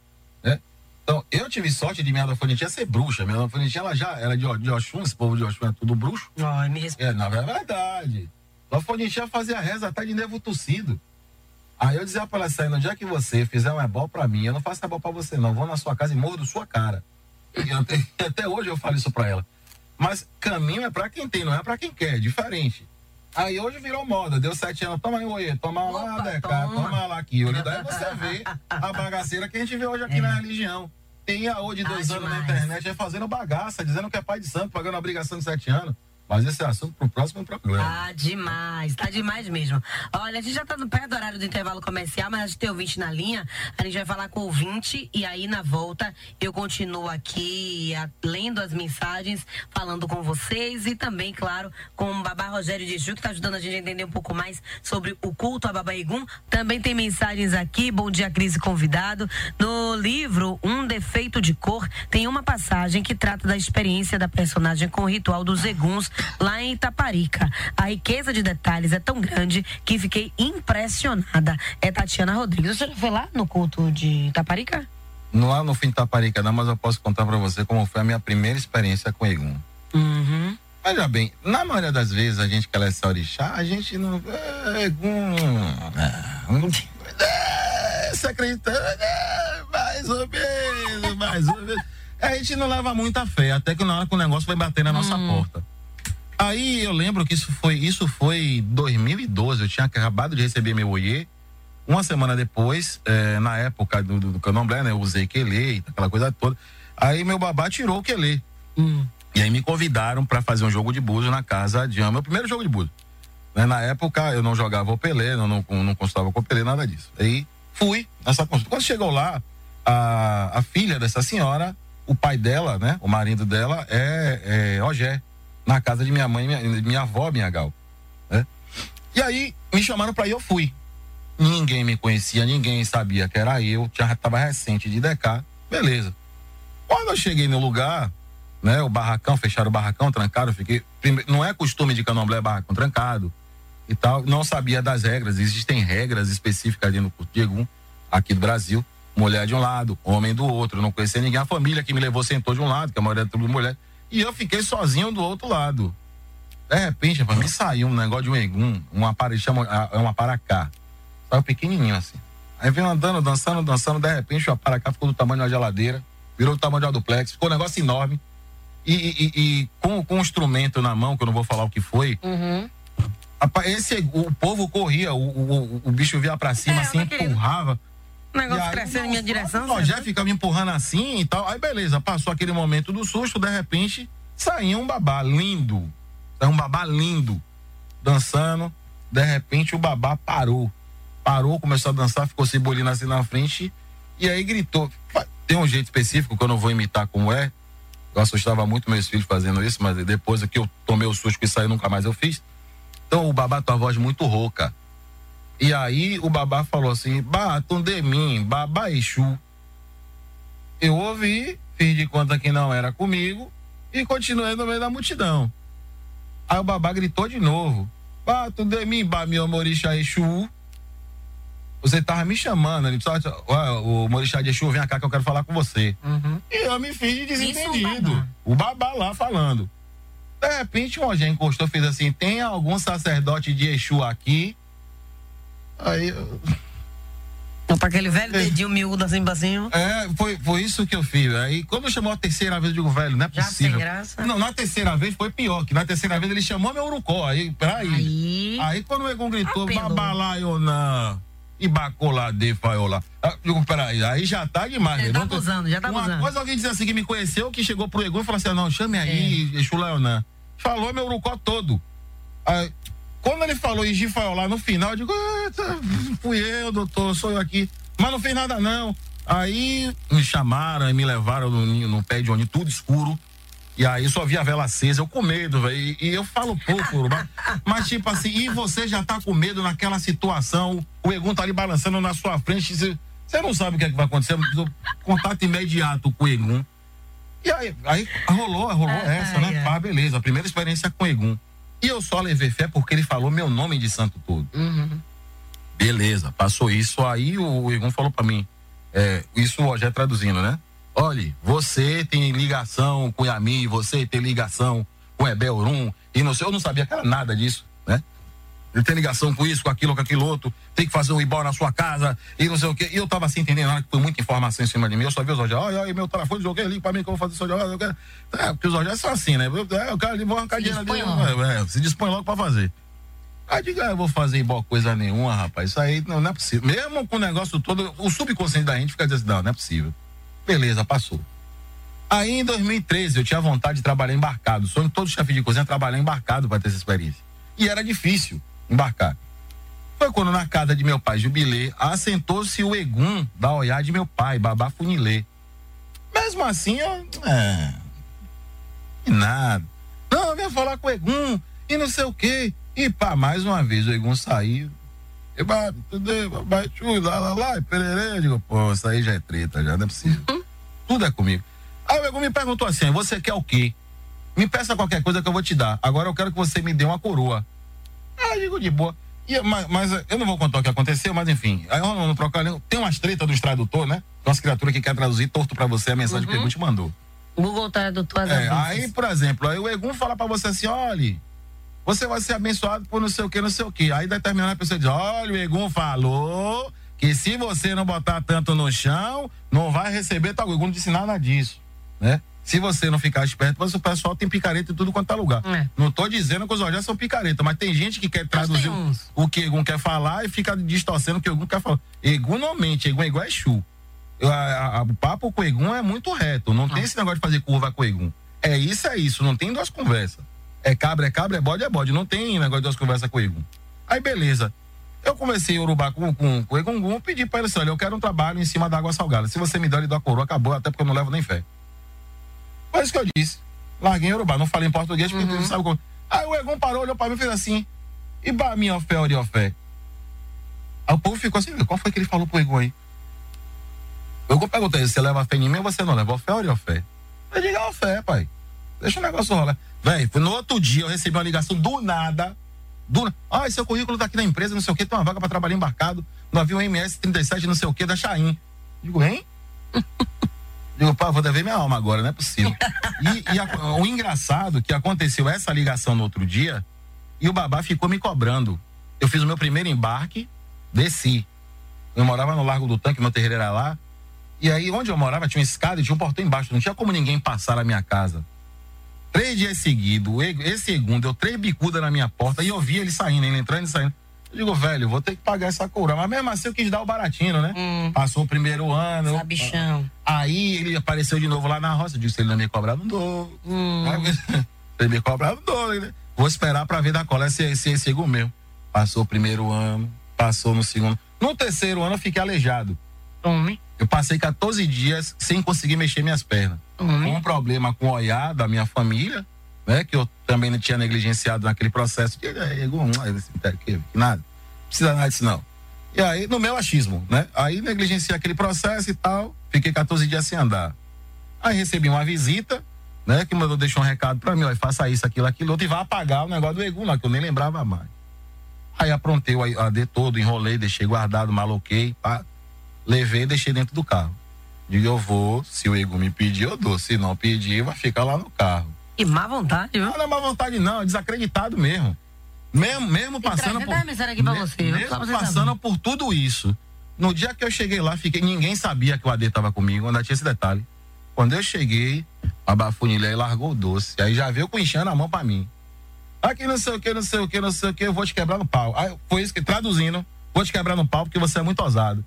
D: Então, eu tive sorte de minha alfonitinha ser bruxa. Minha alfonitinha, ela já era de, de Oxum, esse povo de Oxum é tudo bruxo.
B: Ai, me respeita.
D: É, na verdade. A alfonitinha fazia reza até de nervo tossido. Aí eu dizia pra ela assim, no dia que você fizer um ebol pra mim, eu não faço ebol pra você não, vou na sua casa e mordo sua cara. E até, <laughs> até hoje eu falo isso pra ela. Mas caminho é pra quem tem, não é pra quem quer, é diferente. Aí hoje virou moda, deu sete anos, toma aí, oie, toma lá, Deca, toma. toma lá aqui. Daí você vê a <laughs> bagaceira que a gente vê hoje aqui é. na religião. Tem a de dois ah, anos demais. na internet fazendo bagaça, dizendo que é pai de santo, pagando obrigação de sete anos. Mas esse assunto pro próximo programa.
B: Ah, demais, tá demais mesmo. Olha, a gente já tá no pé do horário do intervalo comercial, mas a gente tem ouvinte na linha. A gente vai falar com o ouvinte e aí na volta eu continuo aqui a, lendo as mensagens, falando com vocês e também, claro, com o Babá Rogério de Ju, que tá ajudando a gente a entender um pouco mais sobre o culto a Baba Igum. Também tem mensagens aqui. Bom dia, Cris convidado. No livro Um Defeito de Cor, tem uma passagem que trata da experiência da personagem com o ritual dos eguns lá em Itaparica. A riqueza de detalhes é tão grande que fiquei impressionada. É Tatiana Rodrigues. Você já foi lá no culto de Itaparica?
D: Não no fim de Itaparica, não, mas eu posso contar para você como foi a minha primeira experiência com Egum.
B: Uhum.
D: Olha bem, na maioria das vezes a gente que ela é orixá, a gente não. É, Egum. É, você acredita? É, mais ou menos, mais ou menos. A gente não leva muita fé, até que na hora que o negócio vai bater na nossa hum. porta. Aí eu lembro que isso foi isso foi 2012. Eu tinha acabado de receber meu oiê. Uma semana depois, é, na época do, do, do candomblé, né? Eu usei quelê, aquela coisa toda. Aí meu babá tirou o quelê. Hum. E aí me convidaram para fazer um jogo de búzio na casa de meu primeiro jogo de búzio. Né? Na época eu não jogava o pelé, não, não, não constava com o pelé, nada disso. Aí fui nessa Quando chegou lá, a, a filha dessa senhora, o pai dela, né? O marido dela é, é Ogé na casa de minha mãe, minha, minha avó, minha Gal. Né? E aí me chamaram para ir, eu fui. Ninguém me conhecia, ninguém sabia que era eu, já estava recente de DK, beleza. Quando eu cheguei no lugar, né, o barracão, fecharam o barracão, trancaram, eu fiquei. Não é costume de candomblé barracão trancado e tal, não sabia das regras, existem regras específicas ali no Diegum, aqui do Brasil. Mulher de um lado, homem do outro, não conhecia ninguém. A família que me levou sentou de um lado, que a maioria é tudo mulher. E eu fiquei sozinho do outro lado. De repente, mim saiu um negócio de um egum, um aparelho, chama, é um aparacá. Saiu pequenininho assim. Aí veio andando, dançando, dançando, de repente o aparacá ficou do tamanho de uma geladeira, virou do tamanho de uma duplex, ficou um negócio enorme. E, e, e com, com um instrumento na mão, que eu não vou falar o que foi,
B: uhum.
D: esse, o povo corria, o, o, o bicho via pra cima, é, assim, empurrava.
B: O negócio crescendo em minha direção.
D: O já fica me empurrando assim e tal. Aí beleza, passou aquele momento do susto, de repente saiu um babá lindo. Saiu um babá lindo, dançando. De repente o babá parou. Parou, começou a dançar, ficou cebolinha assim na frente e aí gritou. Tem um jeito específico que eu não vou imitar como é. Eu assustava muito meus filhos fazendo isso, mas depois que eu tomei o susto que saiu, nunca mais eu fiz. Então o babá tem uma voz muito rouca. E aí o babá falou assim: Batum de mim, babá Exu. Eu ouvi, fiz de conta que não era comigo e continuei no meio da multidão. Aí o babá gritou de novo: Batum de mim, meu Morixá Exu. Você tava me chamando, ele disse, o Morixá de Exu, vem cá que eu quero falar com você.
B: Uhum.
D: E eu me fiz de desentendido. o, babá. o babá lá falando. De repente, o Rogério encostou fez assim: tem algum sacerdote de Exu aqui? Aí eu...
B: Pra aquele velho é. dedinho miúdo assim pra cima.
D: É, foi, foi isso que eu fiz. Aí quando chamou a terceira vez, eu digo, velho, não é
B: Já
D: possível.
B: Sem graça.
D: Não, na terceira vez foi pior, que na terceira vez ele chamou meu urucó. Aí, peraí.
B: Aí,
D: aí quando o Egon gritou, babalaiona e bacolade faiola. Ah, digo, peraí, aí já tá demais.
B: Já tá abusando, já tá
D: Uma
B: abusando.
D: coisa alguém disse assim que me conheceu, que chegou pro Egon e falou assim: não, chame aí, é. Exu Leonan. Falou meu urucó todo. Aí, quando ele falou em lá no final, eu digo, fui eu, doutor, sou eu aqui. Mas não fez nada não. Aí me chamaram e me levaram no, no pé de ônibus, tudo escuro. E aí só via a vela acesa, eu com medo, velho. E, e, eu falo pouco, mas, mas, tipo assim, e você já tá com medo naquela situação, o Egum tá ali balançando na sua frente, você, você não sabe o que, é que vai acontecer. Contato imediato com o Egum. E aí, aí rolou, rolou ah, essa, né? Ah, beleza, a primeira experiência com o Egum. E eu só levei fé porque ele falou meu nome de santo todo.
B: Uhum.
D: Beleza, passou isso, aí o Egum falou para mim, é, isso o já traduzindo, né? Olhe, você tem ligação com Yami, você tem ligação com Ebelrum, e não sei, eu não sabia que era nada disso, né? Ele tem ligação com isso, com aquilo, com aquilo outro, tem que fazer um ibó na sua casa, e não sei o quê. E eu tava assim entendendo, nada, que foi muita informação em cima de mim. Eu só vi os olhos, olha meu telefone, joguei ali pra mim que eu vou fazer isso hoje. É, porque os olhos são assim, né? É, o cara ali, vou arrancar dinheiro ali. É, é, se dispõe logo pra fazer. Aí diga, ah, eu vou fazer igual coisa nenhuma, rapaz. Isso aí não, não, é possível. Mesmo com o negócio todo, o subconsciente da gente fica dizendo, não, não é possível. Beleza, passou. Aí em 2013 eu tinha vontade de trabalhar embarcado. Sonho todo chefe de cozinha trabalhar embarcado para ter essa experiência. E era difícil embarcar. Foi quando na casa de meu pai, Jubilê, assentou-se o Egum da Oiá de meu pai, Babá Funilê. Mesmo assim, eu. É. E nada. Não, venha falar com o Egum e não sei o quê. E pá, mais uma vez o Egum saiu. E tudo, baixo, lá, lá, lá, pererê. Eu digo, pô, isso aí já é treta, já não é possível. Uhum. Tudo é comigo. Aí o Egum me perguntou assim: você quer o quê? Me peça qualquer coisa que eu vou te dar. Agora eu quero que você me dê uma coroa. Ah, eu digo de boa. E, mas, mas, eu não vou contar o que aconteceu, mas enfim. Aí eu não trocar tem umas tretas dos tradutor, né? Nossa criatura que quer traduzir torto pra você a mensagem uhum. que o Egum te mandou.
B: Google Tradutor.
D: É, aí, por exemplo, aí o Egum fala pra você assim: olha você vai ser abençoado por não sei o que, não sei o que. Aí determinada pessoa diz: olha, o Egum falou que se você não botar tanto no chão, não vai receber tal. O Egum não disse nada disso, né? Se você não ficar esperto, o pessoal tem picareta em tudo quanto é lugar. É. Não estou dizendo que os olhos são picareta, mas tem gente que quer traduzir o que Egum quer falar e fica distorcendo o que Egum quer falar. Egum não mente, Egum é igual a Exu. o papo com Egum é muito reto. Não ah. tem esse negócio de fazer curva com Egum. É isso, é isso. Não tem duas conversas. É cabra, é cabra, é bode, é bode. Não tem negócio de duas conversas com o Egum. Aí, beleza. Eu comecei a urubá com, com, com o Egum, pedi pra ele assim: olha, eu quero um trabalho em cima da água salgada. Se você me der, ele dá coroa, acabou, até porque eu não levo nem fé. Foi isso que eu disse. Larguei em urubá, não falei em português, porque uhum. não sabe como. Aí o Egum parou, olhou pra mim e fez assim: e ba minha fé, ori fé. Aí o povo ficou assim: qual foi que ele falou pro Egum aí? O Egum perguntou: você leva fé em mim ou você não leva? fé, ori fé? Eu digo: a fé, pai. Deixa o negócio rolar. Velho, no outro dia eu recebi uma ligação do nada. Do, ah, seu currículo tá aqui na empresa, não sei o que, tem uma vaga para trabalhar embarcado no avião MS-37, não sei o que, da Chain. Digo, hein? Digo, pá, vou dever minha alma agora, não é possível. E, e a, o engraçado que aconteceu essa ligação no outro dia e o babá ficou me cobrando. Eu fiz o meu primeiro embarque, desci. Eu morava no Largo do Tanque, meu terreiro era lá. E aí, onde eu morava, tinha uma escada e tinha um portão embaixo. Não tinha como ninguém passar na minha casa. Três dias seguidos, esse segundo, deu três bicudas na minha porta e eu vi ele saindo, ele entrando e saindo. Eu digo, velho, vou ter que pagar essa coroa. Mas mesmo assim eu quis dar o baratinho, né? Hum. Passou o primeiro ano.
B: Sabichão.
D: Aí ele apareceu de novo lá na roça. Eu disse, se ele não me cobrar, não dou.
B: Hum. <laughs>
D: se ele me cobrar, não dou. Né? Vou esperar pra ver da cola esse, esse, esse meu. Passou o primeiro ano, passou no segundo. No terceiro ano eu fiquei aleijado.
B: Homem.
D: Eu passei 14 dias sem conseguir mexer minhas pernas.
B: Uhum.
D: Um problema com o olhar da minha família, né? Que eu também não tinha negligenciado naquele processo. Que, que, nada. Precisa nada disso, não. E aí, no meu achismo, né? Aí negligenciei aquele processo e tal. Fiquei 14 dias sem andar. Aí recebi uma visita, né? Que mandou deixar um recado para mim, ó, faça isso, aquilo, aquilo outro, e vai apagar o negócio do Egum lá, que eu nem lembrava mais. Aí aprontei o AD todo, enrolei, deixei guardado, maloquei, pá levei e deixei dentro do carro. Digo, eu vou, se o Ego me pedir, eu dou. Se não pedir, vai ficar lá no carro.
B: E má vontade, viu?
D: Não, não é má vontade, não, é desacreditado mesmo. Mesmo, mesmo passando por.
B: Aqui pra você,
D: mesmo você passando saber. por tudo isso. No dia que eu cheguei lá, fiquei, ninguém sabia que o AD estava comigo, ainda tinha esse detalhe. Quando eu cheguei, a bafunilha largou o doce. Aí já veio com enchendo a mão para mim. Aqui não sei o que, não sei o que, não sei o que, eu vou te quebrar no pau. Aí foi isso que, traduzindo, vou te quebrar no pau porque você é muito ousado.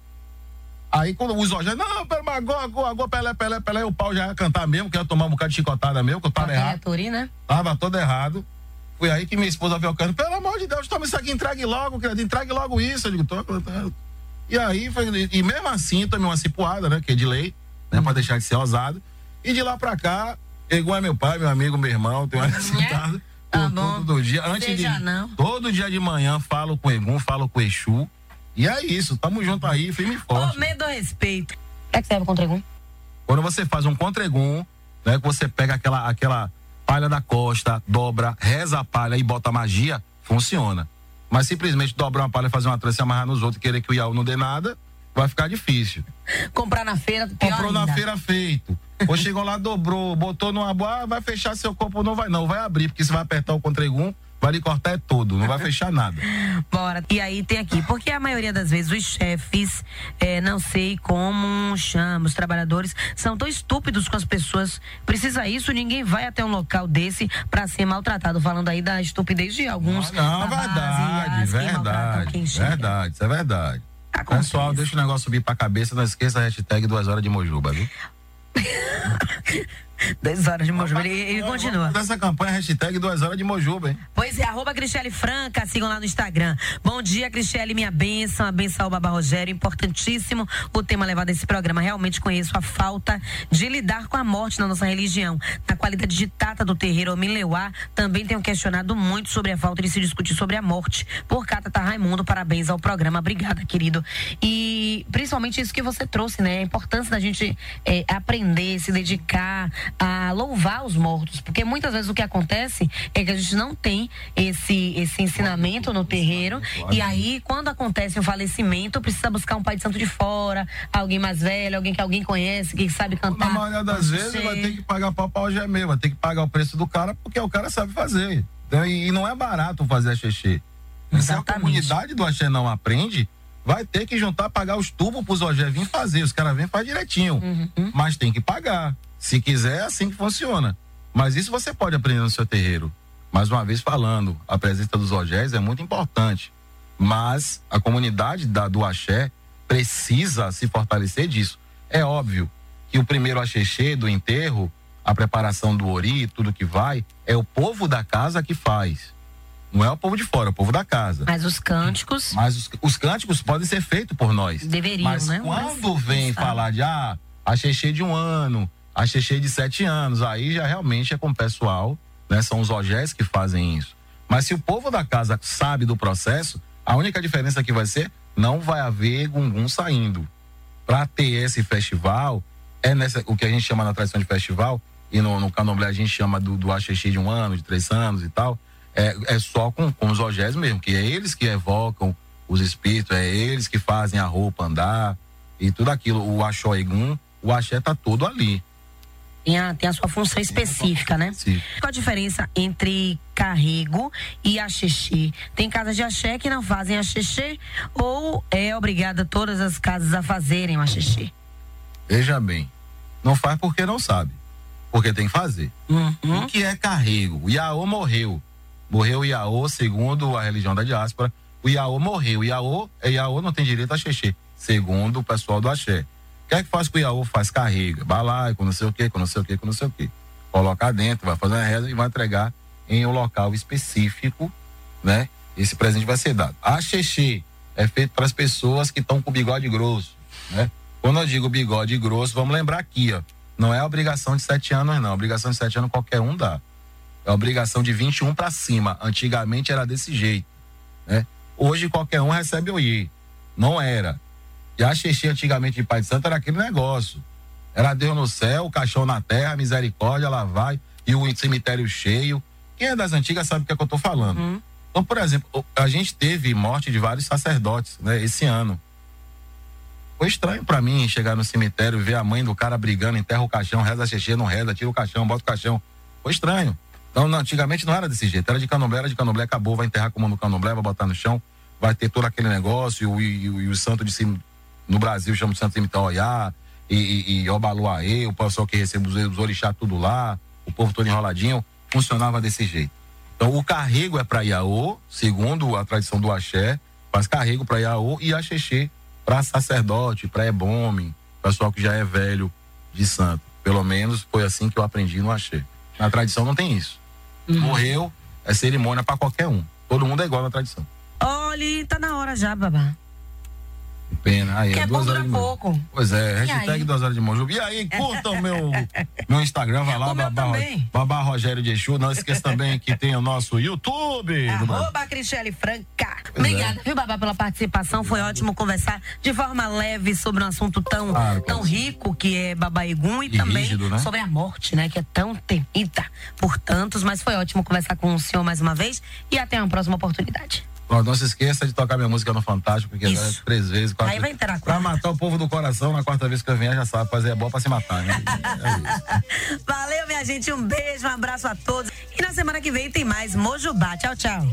D: Aí quando os olhos, não, pera, agora, agora, agora, pelé, pelé, pelé, o pau já ia cantar mesmo, que ia tomar um bocado de chicotada mesmo, que eu tava errado.
B: né?
D: Tava todo errado. Foi aí que minha esposa veio cano, pelo amor de Deus, toma isso aqui, entregue logo, querido, entregue logo isso. Eu digo, tô, tô, E aí, foi, e mesmo assim, tomei uma cipuada, né? Que é de lei, né? Pra deixar de ser ousado. E de lá pra cá, igual é meu pai, meu amigo, meu irmão, tem uma
B: citada. Tá bom.
D: Todo dia. Antes
B: Seja
D: de,
B: não.
D: Todo dia de manhã falo com o Egum, falo com o Exu. E é isso, tamo junto aí, firme e forte.
B: Oh, medo ou respeito. É que serve o contregum?
D: Quando você faz um contregum, né? Que você pega aquela, aquela palha da costa, dobra, reza a palha e bota magia, funciona. Mas simplesmente dobrar uma palha, fazer uma trança e amarrar nos outros e querer que o Iaú não dê nada, vai ficar difícil.
B: Comprar na feira, pior
D: Comprou
B: ainda.
D: na feira feito. Ou chegou lá, dobrou, botou numa boa, ah, vai fechar seu corpo, não vai não, vai abrir, porque você vai apertar o contregum, lhe cortar é todo, não vai fechar nada. <laughs>
B: Bora. E aí tem aqui, porque a maioria das vezes os chefes, é, não sei como chama, os trabalhadores, são tão estúpidos com as pessoas. Precisa isso, ninguém vai até um local desse para ser maltratado. Falando aí da estupidez de alguns.
D: Não, não verdade, verdade. Verdade, isso é verdade.
B: Acontece.
D: Pessoal, deixa o negócio subir pra cabeça, não esqueça a hashtag duas horas de Mojuba, viu? <laughs> <laughs>
B: 10 horas de Mojuba. Ele, ele continua.
D: Dessa campanha, hashtag duas horas de Mojuba, hein?
B: Pois é, arroba Cristiane Franca, sigam lá no Instagram. Bom dia, Cristiane, minha a benção ao Baba Rogério, importantíssimo o tema levado a esse programa. Realmente conheço a falta de lidar com a morte na nossa religião. Na qualidade de tata do terreiro Omileuá, também tenho questionado muito sobre a falta de se discutir sobre a morte. Por cá, Tata Raimundo, parabéns ao programa. Obrigada, querido. E principalmente isso que você trouxe, né? A importância da gente é, aprender, se dedicar a louvar os mortos, porque muitas vezes o que acontece é que a gente não tem esse esse ensinamento no terreiro e aí quando acontece um falecimento precisa buscar um pai de santo de fora, alguém mais velho, alguém que alguém conhece, que sabe cantar.
D: Na maioria das vezes
B: Sei.
D: vai ter que pagar pau pra algemê, vai ter que pagar o preço do cara, porque o cara sabe fazer. Então, e, não é barato fazer a xexê. Se a
B: Exatamente.
D: comunidade do axé não aprende, vai ter que juntar, pagar os tubos pros OGE vir fazer. Os caras vêm faz direitinho.
B: Uhum.
D: Mas tem que pagar. Se quiser, é assim que funciona. Mas isso você pode aprender no seu terreiro. Mais uma vez falando, a presença dos OGEs é muito importante. Mas a comunidade da, do axé precisa se fortalecer disso. É óbvio que o primeiro axexê do enterro, a preparação do ori, tudo que vai, é o povo da casa que faz. Não é o povo de fora, é o povo da casa.
B: Mas os cânticos
D: Mas os, os cânticos podem ser feitos por nós.
B: deveriam,
D: Mas
B: né?
D: quando
B: Mas-
D: vem falar de ah, a Xexê de um ano, a Xexê de sete anos, aí já realmente é com o pessoal, né? São os OGEs que fazem isso. Mas se o povo da casa sabe do processo, a única diferença que vai ser, não vai haver gungun saindo. Para ter esse festival, é nessa, o que a gente chama na tradição de festival, e no, no candomblé a gente chama do, do axixi de um ano, de três anos e tal, é, é só com, com os ogés mesmo, que é eles que evocam os espíritos, é eles que fazem a roupa andar e tudo aquilo. O axó egum, o axé tá todo ali.
B: Tem a, tem a sua função específica, né?
D: Sim.
B: Qual a diferença entre carrego e axixê? Tem casas de axé que não fazem axixê ou é obrigada todas as casas a fazerem o axixê?
D: Veja bem, não faz porque não sabe, porque tem que fazer.
B: Uhum.
D: O que é carrego? O Iaô morreu. Morreu o Iaô, segundo a religião da diáspora. O Iaô morreu. O Iaô, é Iaô não tem direito a xexê, segundo o pessoal do axé. O que é que faz com o Iaô? Faz carrega, balai, com não sei o que, com não sei o que, com não sei o que. Coloca dentro, vai fazer uma reza e vai entregar em um local específico, né? Esse presente vai ser dado. A xexê é feito para as pessoas que estão com bigode grosso, né? Quando eu digo bigode grosso, vamos lembrar aqui, ó. Não é obrigação de sete anos, não. Obrigação de sete anos qualquer um dá. É obrigação de 21 para cima. Antigamente era desse jeito, né? Hoje qualquer um recebe o I. Não era. E a xixi antigamente de Pai de Santo era aquele negócio. Era Deus no céu, o caixão na terra, misericórdia, lá vai, e o cemitério cheio. Quem é das antigas sabe o que, é que eu tô falando.
B: Uhum.
D: Então, por exemplo, o- a gente teve morte de vários sacerdotes, né, esse ano. Foi estranho para mim chegar no cemitério ver a mãe do cara brigando, enterra o caixão, reza a xixi, não reza, tira o caixão, bota o caixão. Foi estranho. Então, não, antigamente não era desse jeito. Era de candomblé, era de candomblé, acabou, vai enterrar como no candomblé, vai botar no chão, vai ter todo aquele negócio, e, e- e o santo de cima, no Brasil chama de santo cemitério Oiá, e, e, e Obaluaê, o pessoal que recebe os, os orixá tudo lá, o povo todo enroladinho, funcionava desse jeito. Então, o carrego é para Iaô, segundo a tradição do axé, faz carrego para Iaô e axexê para sacerdote, para ebome, pessoal que já é velho de santo. Pelo menos foi assim que eu aprendi no axé. Na tradição não tem isso. Morreu, é cerimônia para qualquer um. Todo mundo é igual na tradição.
B: Olha, tá na hora já, babá.
D: Pena. Aí,
B: que é
D: duas
B: bom
D: horas
B: dura
D: de
B: pouco.
D: Pois é,
B: E
D: hashtag
B: aí?
D: duas horas de Mojuba. E aí, curta o meu, meu Instagram, vai lá,
B: O meu
D: babá, babá Rogério de Exu. Não esqueça também que tem o nosso YouTube.
B: Arroba Cristiane Franca.
D: Pois é.
B: Obrigada, viu, Babá, pela participação. Foi ótimo conversar de forma leve sobre um assunto tão,
D: Claro,
B: tão
D: claro.
B: rico que é Babaigum e,
D: E
B: também
D: rígido, né?
B: sobre a morte, né? Que é tão temida por tantos. Mas foi ótimo conversar com o senhor mais uma vez e até uma próxima oportunidade.
D: Não se esqueça de tocar minha música no Fantástico, porque já é três vezes, quatro.
B: Aí vai entrar.
D: Pra matar o povo do coração, na quarta vez que eu vier, já sabe, fazer é bom pra se matar, né? É <laughs>
B: Valeu, minha gente. Um beijo, um abraço a todos. E na semana que vem tem mais Mojubá. Tchau, tchau.